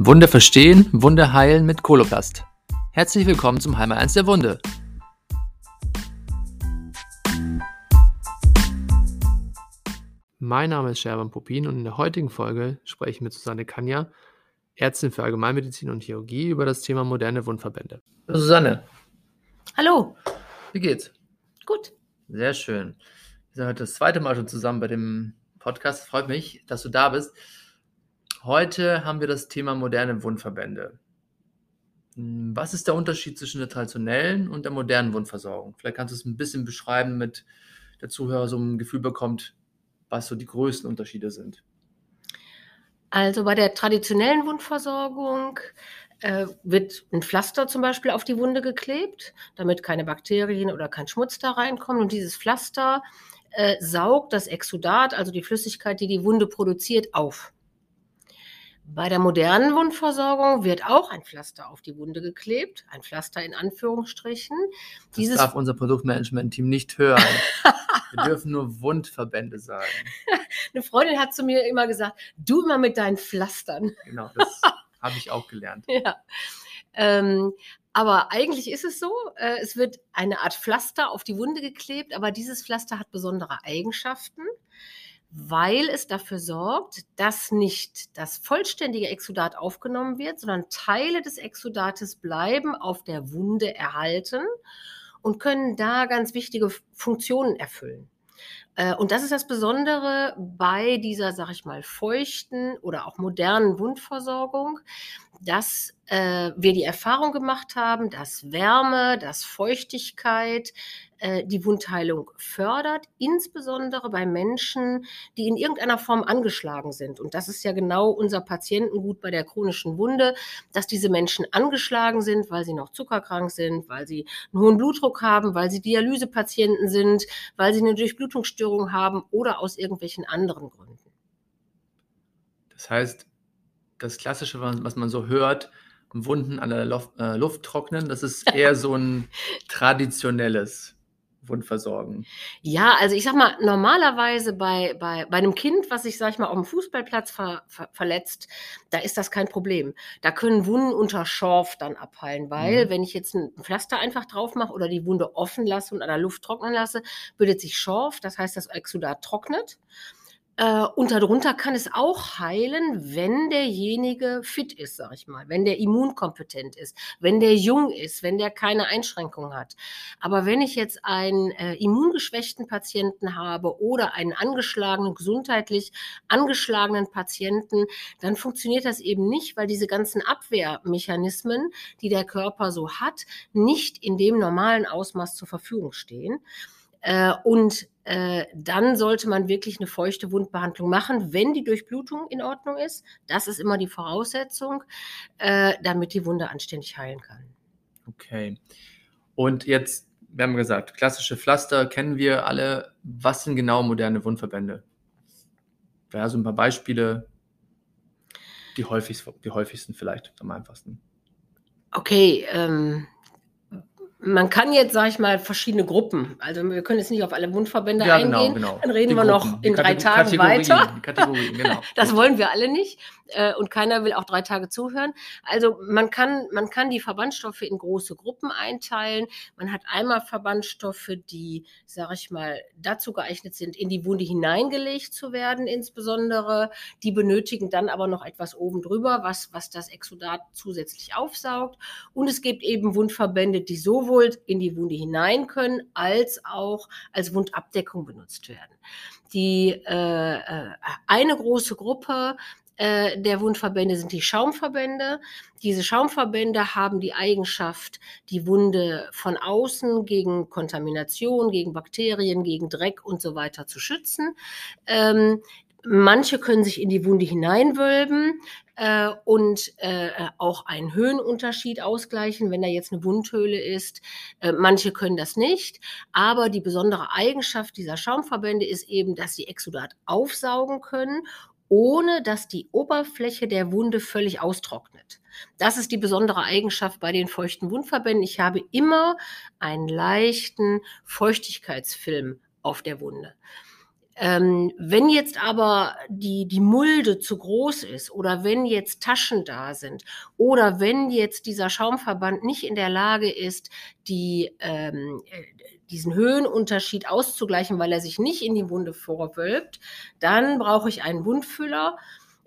Wunde verstehen, Wunde heilen mit Koloplast. Herzlich willkommen zum Heimer 1 der Wunde. Mein Name ist Sherman Popin und in der heutigen Folge spreche ich mit Susanne Kanja, Ärztin für Allgemeinmedizin und Chirurgie, über das Thema moderne Wundverbände. Susanne. Hallo. Wie geht's? Gut. Sehr schön. Wir sind heute das zweite Mal schon zusammen bei dem Podcast. Freut mich, dass du da bist. Heute haben wir das Thema moderne Wundverbände. Hm, was ist der Unterschied zwischen der traditionellen und der modernen Wundversorgung? Vielleicht kannst du es ein bisschen beschreiben, damit der Zuhörer so ein Gefühl bekommt, was so die größten Unterschiede sind. Also bei der traditionellen Wundversorgung äh, wird ein Pflaster zum Beispiel auf die Wunde geklebt, damit keine Bakterien oder kein Schmutz da reinkommen. Und dieses Pflaster äh, saugt das Exudat, also die Flüssigkeit, die die Wunde produziert, auf. Bei der modernen Wundversorgung wird auch ein Pflaster auf die Wunde geklebt, ein Pflaster in Anführungsstrichen. Das Dieses darf unser Produktmanagement-Team nicht hören. Wir dürfen nur Wundverbände sagen. Eine Freundin hat zu mir immer gesagt, du immer mit deinen Pflastern. Genau, das habe ich auch gelernt. Ja. Ähm, aber eigentlich ist es so, äh, es wird eine Art Pflaster auf die Wunde geklebt, aber dieses Pflaster hat besondere Eigenschaften weil es dafür sorgt, dass nicht das vollständige Exudat aufgenommen wird, sondern Teile des Exudates bleiben auf der Wunde erhalten und können da ganz wichtige Funktionen erfüllen. Äh, und das ist das Besondere bei dieser, sag ich mal, feuchten oder auch modernen Wundversorgung, dass äh, wir die Erfahrung gemacht haben, dass Wärme, dass Feuchtigkeit äh, die Wundheilung fördert, insbesondere bei Menschen, die in irgendeiner Form angeschlagen sind. Und das ist ja genau unser Patientengut bei der chronischen Wunde, dass diese Menschen angeschlagen sind, weil sie noch zuckerkrank sind, weil sie einen hohen Blutdruck haben, weil sie Dialysepatienten sind, weil sie eine Durchblutungsstörung haben oder aus irgendwelchen anderen Gründen. Das heißt, das Klassische, was man so hört, Wunden an der Luft, äh, Luft trocknen, das ist eher so ein traditionelles Wundversorgen. Ja, also ich sag mal, normalerweise bei, bei, bei einem Kind, was sich, sag ich mal, auf dem Fußballplatz ver, ver, verletzt, da ist das kein Problem. Da können Wunden unter Schorf dann abheilen, weil mhm. wenn ich jetzt ein Pflaster einfach drauf mache oder die Wunde offen lasse und an der Luft trocknen lasse, bildet sich Schorf, das heißt, das Exudat trocknet. Äh, und darunter kann es auch heilen, wenn derjenige fit ist, sag ich mal, wenn der immunkompetent ist, wenn der jung ist, wenn der keine Einschränkungen hat. Aber wenn ich jetzt einen äh, immungeschwächten Patienten habe oder einen angeschlagenen, gesundheitlich angeschlagenen Patienten, dann funktioniert das eben nicht, weil diese ganzen Abwehrmechanismen, die der Körper so hat, nicht in dem normalen Ausmaß zur Verfügung stehen. Äh, und äh, dann sollte man wirklich eine feuchte Wundbehandlung machen, wenn die Durchblutung in Ordnung ist. Das ist immer die Voraussetzung, äh, damit die Wunde anständig heilen kann. Okay. Und jetzt, wir haben gesagt, klassische Pflaster kennen wir alle. Was sind genau moderne Wundverbände? Ja, so ein paar Beispiele, die, häufigst, die häufigsten vielleicht am einfachsten. Okay, ähm, man kann jetzt, sag ich mal, verschiedene Gruppen. Also wir können jetzt nicht auf alle Wundverbände ja, genau, eingehen. Genau. Dann reden die wir Gruppen, noch in drei Tagen weiter. Kategorien, genau. das wollen wir alle nicht. Äh, und keiner will auch drei Tage zuhören. Also man kann, man kann die Verbandstoffe in große Gruppen einteilen. Man hat einmal Verbandstoffe, die, sag ich mal, dazu geeignet sind, in die Wunde hineingelegt zu werden, insbesondere. Die benötigen dann aber noch etwas oben drüber, was, was das Exudat zusätzlich aufsaugt. Und es gibt eben Wundverbände, die so sowohl in die Wunde hinein können, als auch als Wundabdeckung benutzt werden. Die äh, äh, eine große Gruppe äh, der Wundverbände sind die Schaumverbände. Diese Schaumverbände haben die Eigenschaft, die Wunde von außen gegen Kontamination, gegen Bakterien, gegen Dreck und so weiter zu schützen. Ähm, Manche können sich in die Wunde hineinwölben äh, und äh, auch einen Höhenunterschied ausgleichen, wenn da jetzt eine Wundhöhle ist. Äh, manche können das nicht. Aber die besondere Eigenschaft dieser Schaumverbände ist eben, dass sie Exudat aufsaugen können ohne dass die Oberfläche der Wunde völlig austrocknet. Das ist die besondere Eigenschaft bei den feuchten Wundverbänden. Ich habe immer einen leichten Feuchtigkeitsfilm auf der Wunde. Ähm, wenn jetzt aber die, die Mulde zu groß ist oder wenn jetzt Taschen da sind oder wenn jetzt dieser Schaumverband nicht in der Lage ist, die, ähm, diesen Höhenunterschied auszugleichen, weil er sich nicht in die Wunde vorwölbt, dann brauche ich einen Wundfüller.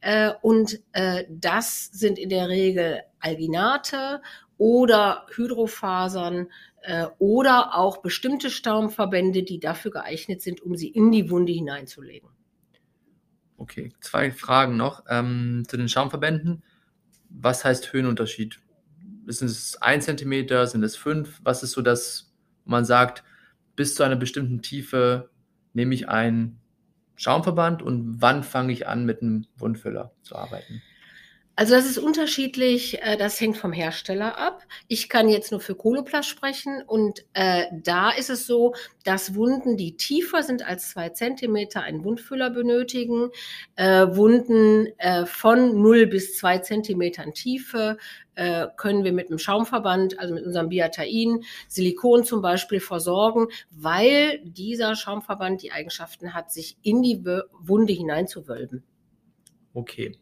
Äh, und äh, das sind in der Regel Alginate oder Hydrofasern äh, oder auch bestimmte Staumverbände, die dafür geeignet sind, um sie in die Wunde hineinzulegen. Okay, zwei Fragen noch ähm, zu den Schaumverbänden. Was heißt Höhenunterschied? Sind es ein Zentimeter? Sind es fünf? Was ist so das man sagt, bis zu einer bestimmten Tiefe nehme ich einen Schaumverband und wann fange ich an, mit einem Wundfüller zu arbeiten? Also das ist unterschiedlich, äh, das hängt vom Hersteller ab. Ich kann jetzt nur für Koloplast sprechen und äh, da ist es so, dass Wunden, die tiefer sind als zwei Zentimeter, einen Wundfüller benötigen. Äh, Wunden äh, von 0 bis zwei Zentimetern Tiefe äh, können wir mit einem Schaumverband, also mit unserem Biatain, Silikon zum Beispiel versorgen, weil dieser Schaumverband die Eigenschaften hat, sich in die Wunde hineinzuwölben. Okay.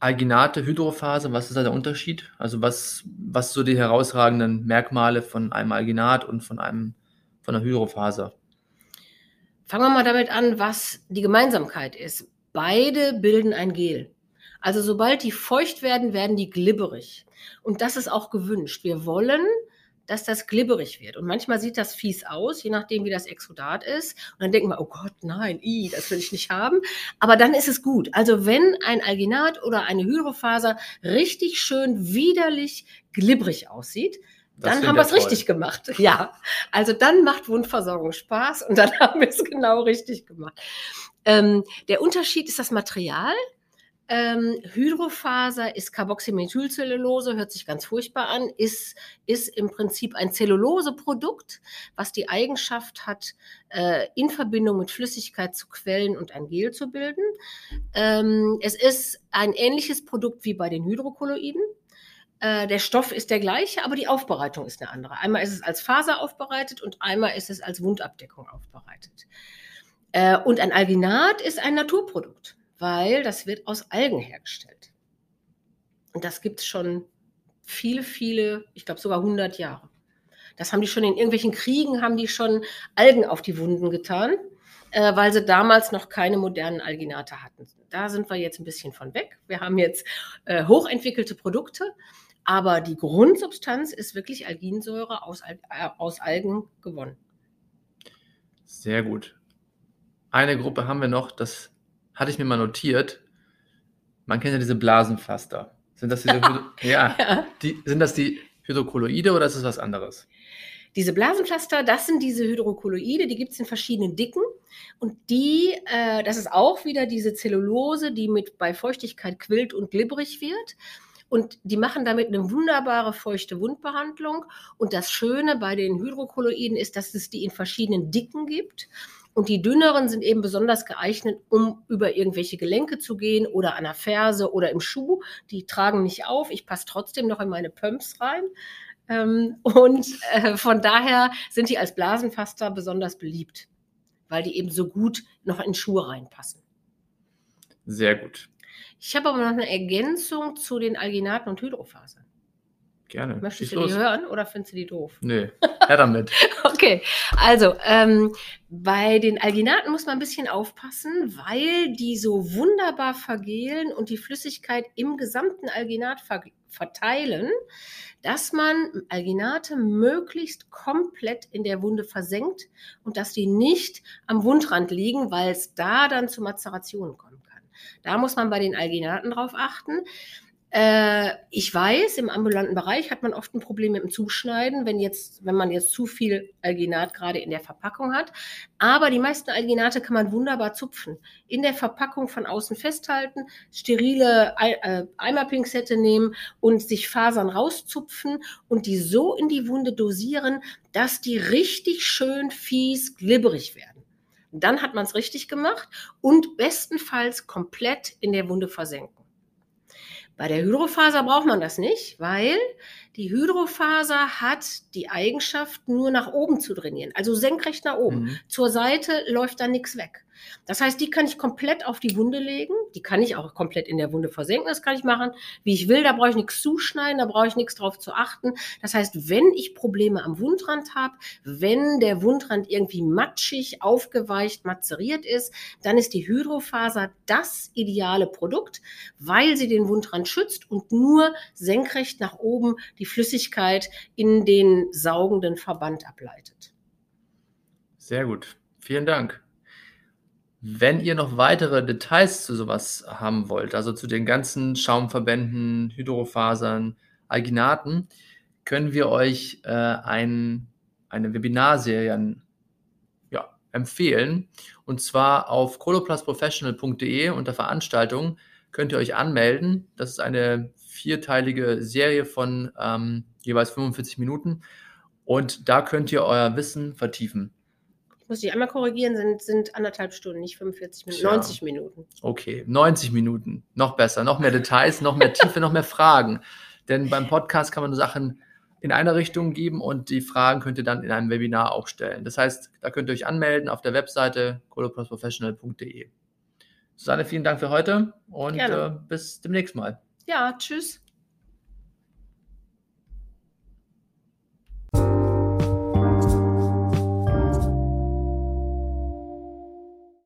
Alginate, Hydrophase, was ist da der Unterschied? Also was, was so die herausragenden Merkmale von einem Alginat und von einem von einer Hydrophase? Fangen wir mal damit an, was die Gemeinsamkeit ist. Beide bilden ein Gel. Also sobald die feucht werden, werden die glibberig. Und das ist auch gewünscht. Wir wollen dass das glibberig wird. Und manchmal sieht das fies aus, je nachdem, wie das Exudat ist. Und dann denken wir, oh Gott, nein, i, das will ich nicht haben. Aber dann ist es gut. Also wenn ein Alginat oder eine Hydrofaser richtig schön widerlich glibberig aussieht, das dann haben wir es richtig gemacht. Ja, also dann macht Wundversorgung Spaß und dann haben wir es genau richtig gemacht. Ähm, der Unterschied ist das Material. Ähm, Hydrofaser ist Carboxymethylcellulose, hört sich ganz furchtbar an, ist, ist im Prinzip ein Zelluloseprodukt, was die Eigenschaft hat, äh, in Verbindung mit Flüssigkeit zu quellen und ein Gel zu bilden. Ähm, es ist ein ähnliches Produkt wie bei den Hydrokolloiden. Äh, der Stoff ist der gleiche, aber die Aufbereitung ist eine andere. Einmal ist es als Faser aufbereitet und einmal ist es als Wundabdeckung aufbereitet. Äh, und ein Alginat ist ein Naturprodukt weil das wird aus Algen hergestellt. Und das gibt es schon viele, viele, ich glaube sogar 100 Jahre. Das haben die schon in irgendwelchen Kriegen, haben die schon Algen auf die Wunden getan, äh, weil sie damals noch keine modernen Alginate hatten. Da sind wir jetzt ein bisschen von weg. Wir haben jetzt äh, hochentwickelte Produkte, aber die Grundsubstanz ist wirklich Alginsäure aus, äh, aus Algen gewonnen. Sehr gut. Eine Gruppe haben wir noch, das hatte ich mir mal notiert, man kennt ja diese Blasenpflaster. Sind das diese, ja, ja. Die, sind das die Hydrokolloide oder ist es was anderes? Diese Blasenpflaster, das sind diese Hydrokolloide, die gibt es in verschiedenen Dicken. Und die, äh, das ist auch wieder diese Zellulose, die mit bei Feuchtigkeit quillt und glibberig wird. Und die machen damit eine wunderbare feuchte Wundbehandlung. Und das Schöne bei den Hydrokolloiden ist, dass es die in verschiedenen Dicken gibt. Und die dünneren sind eben besonders geeignet, um über irgendwelche Gelenke zu gehen oder an der Ferse oder im Schuh. Die tragen nicht auf. Ich passe trotzdem noch in meine Pumps rein. Ähm, und äh, von daher sind die als Blasenfaster besonders beliebt, weil die eben so gut noch in Schuhe reinpassen. Sehr gut. Ich habe aber noch eine Ergänzung zu den Alginaten und Hydrofasern. Gerne. Möchtest Schieß du die hören oder findest du die doof? Nö, her damit. okay, also ähm, bei den Alginaten muss man ein bisschen aufpassen, weil die so wunderbar vergehlen und die Flüssigkeit im gesamten Alginat ver verteilen, dass man Alginate möglichst komplett in der Wunde versenkt und dass die nicht am Wundrand liegen, weil es da dann zu Mazerationen kommen kann. Da muss man bei den Alginaten drauf achten. Äh, ich weiß, im ambulanten Bereich hat man oft ein Problem mit dem Zuschneiden, wenn jetzt, wenn man jetzt zu viel Alginat gerade in der Verpackung hat. Aber die meisten Alginate kann man wunderbar zupfen. In der Verpackung von außen festhalten, sterile äh, Eimerpinzette nehmen und sich Fasern rauszupfen und die so in die Wunde dosieren, dass die richtig schön fies glibberig werden. Dann hat man es richtig gemacht und bestenfalls komplett in der Wunde versenken. Bei der Hydrofaser braucht man das nicht, weil Die Hydrofaser hat die Eigenschaft, nur nach oben zu trainieren, also senkrecht nach oben. Mhm. Zur Seite läuft da nichts weg. Das heißt, die kann ich komplett auf die Wunde legen. Die kann ich auch komplett in der Wunde versenken. Das kann ich machen, wie ich will. Da brauche ich nichts zuschneiden, da brauche ich nichts drauf zu achten. Das heißt, wenn ich Probleme am Wundrand habe, wenn der Wundrand irgendwie matschig, aufgeweicht, mazeriert ist, dann ist die Hydrofaser das ideale Produkt, weil sie den Wundrand schützt und nur senkrecht nach oben die Flüssigkeit in den saugenden Verband ableitet. Sehr gut. Vielen Dank. Wenn ihr noch weitere Details zu sowas haben wollt, also zu den ganzen Schaumverbänden, Hydrofasern, Alginaten, können wir euch äh, ein, eine Webinarserie ja, empfehlen. Und zwar auf coloplastprofessional.de unter Veranstaltungen könnt ihr euch anmelden. Das ist eine vierteilige Serie von ähm, jeweils 45 Minuten. Und da könnt ihr euer Wissen vertiefen muss ich einmal korrigieren, sind, sind anderthalb Stunden, nicht 45 Minuten, Tja. 90 Minuten. Okay, 90 Minuten. Noch besser, noch mehr Details, noch mehr Tiefe, noch mehr Fragen. Denn beim Podcast kann man Sachen in einer Richtung geben und die Fragen könnt ihr dann in einem Webinar auch stellen. Das heißt, da könnt ihr euch anmelden auf der Webseite coloplusprofessional.de. Susanne, vielen Dank für heute und äh, bis demnächst mal. Ja, tschüss.